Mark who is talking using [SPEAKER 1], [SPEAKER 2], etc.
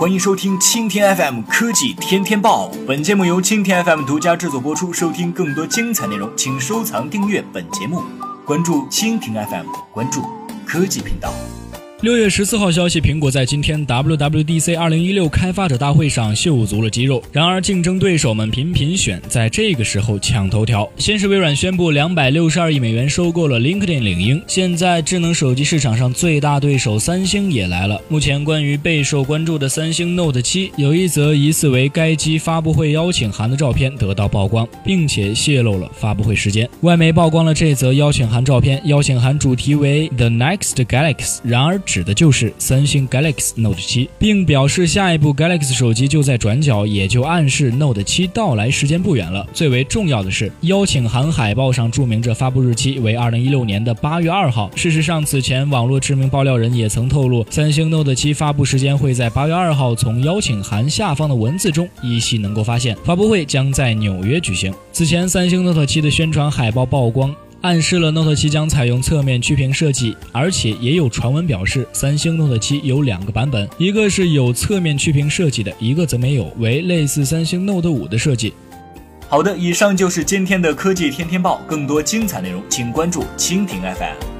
[SPEAKER 1] 欢迎收听蜻蜓 FM 科技天天报。本节目由蜻蜓 FM 独家制作播出。收听更多精彩内容，请收藏订阅本节目，关注蜻蜓 FM，关注科技频道。
[SPEAKER 2] 六月十四号消息，苹果在今天 WWDC 二零一六开发者大会上秀足了肌肉。然而，竞争对手们频频选在这个时候抢头条。先是微软宣布两百六十二亿美元收购了 LinkedIn 领英。现在，智能手机市场上最大对手三星也来了。目前，关于备受关注的三星 Note 七，有一则疑似为该机发布会邀请函的照片得到曝光，并且泄露了发布会时间。外媒曝光了这则邀请函照片，邀请函主题为 The Next Galaxy。然而，指的就是三星 Galaxy Note 7，并表示下一部 Galaxy 手机就在转角，也就暗示 Note 7到来时间不远了。最为重要的是，邀请函海报上注明着发布日期为二零一六年的八月二号。事实上，此前网络知名爆料人也曾透露，三星 Note 7发布时间会在八月二号。从邀请函下方的文字中依稀能够发现，发布会将在纽约举行。此前，三星 Note 7的宣传海报曝光。暗示了 Note 7将采用侧面曲屏设计，而且也有传闻表示，三星 Note 7有两个版本，一个是有侧面曲屏设计的，一个则没有，为类似三星 Note 5的设计。
[SPEAKER 1] 好的，以上就是今天的科技天天报，更多精彩内容，请关注蜻蜓 FM。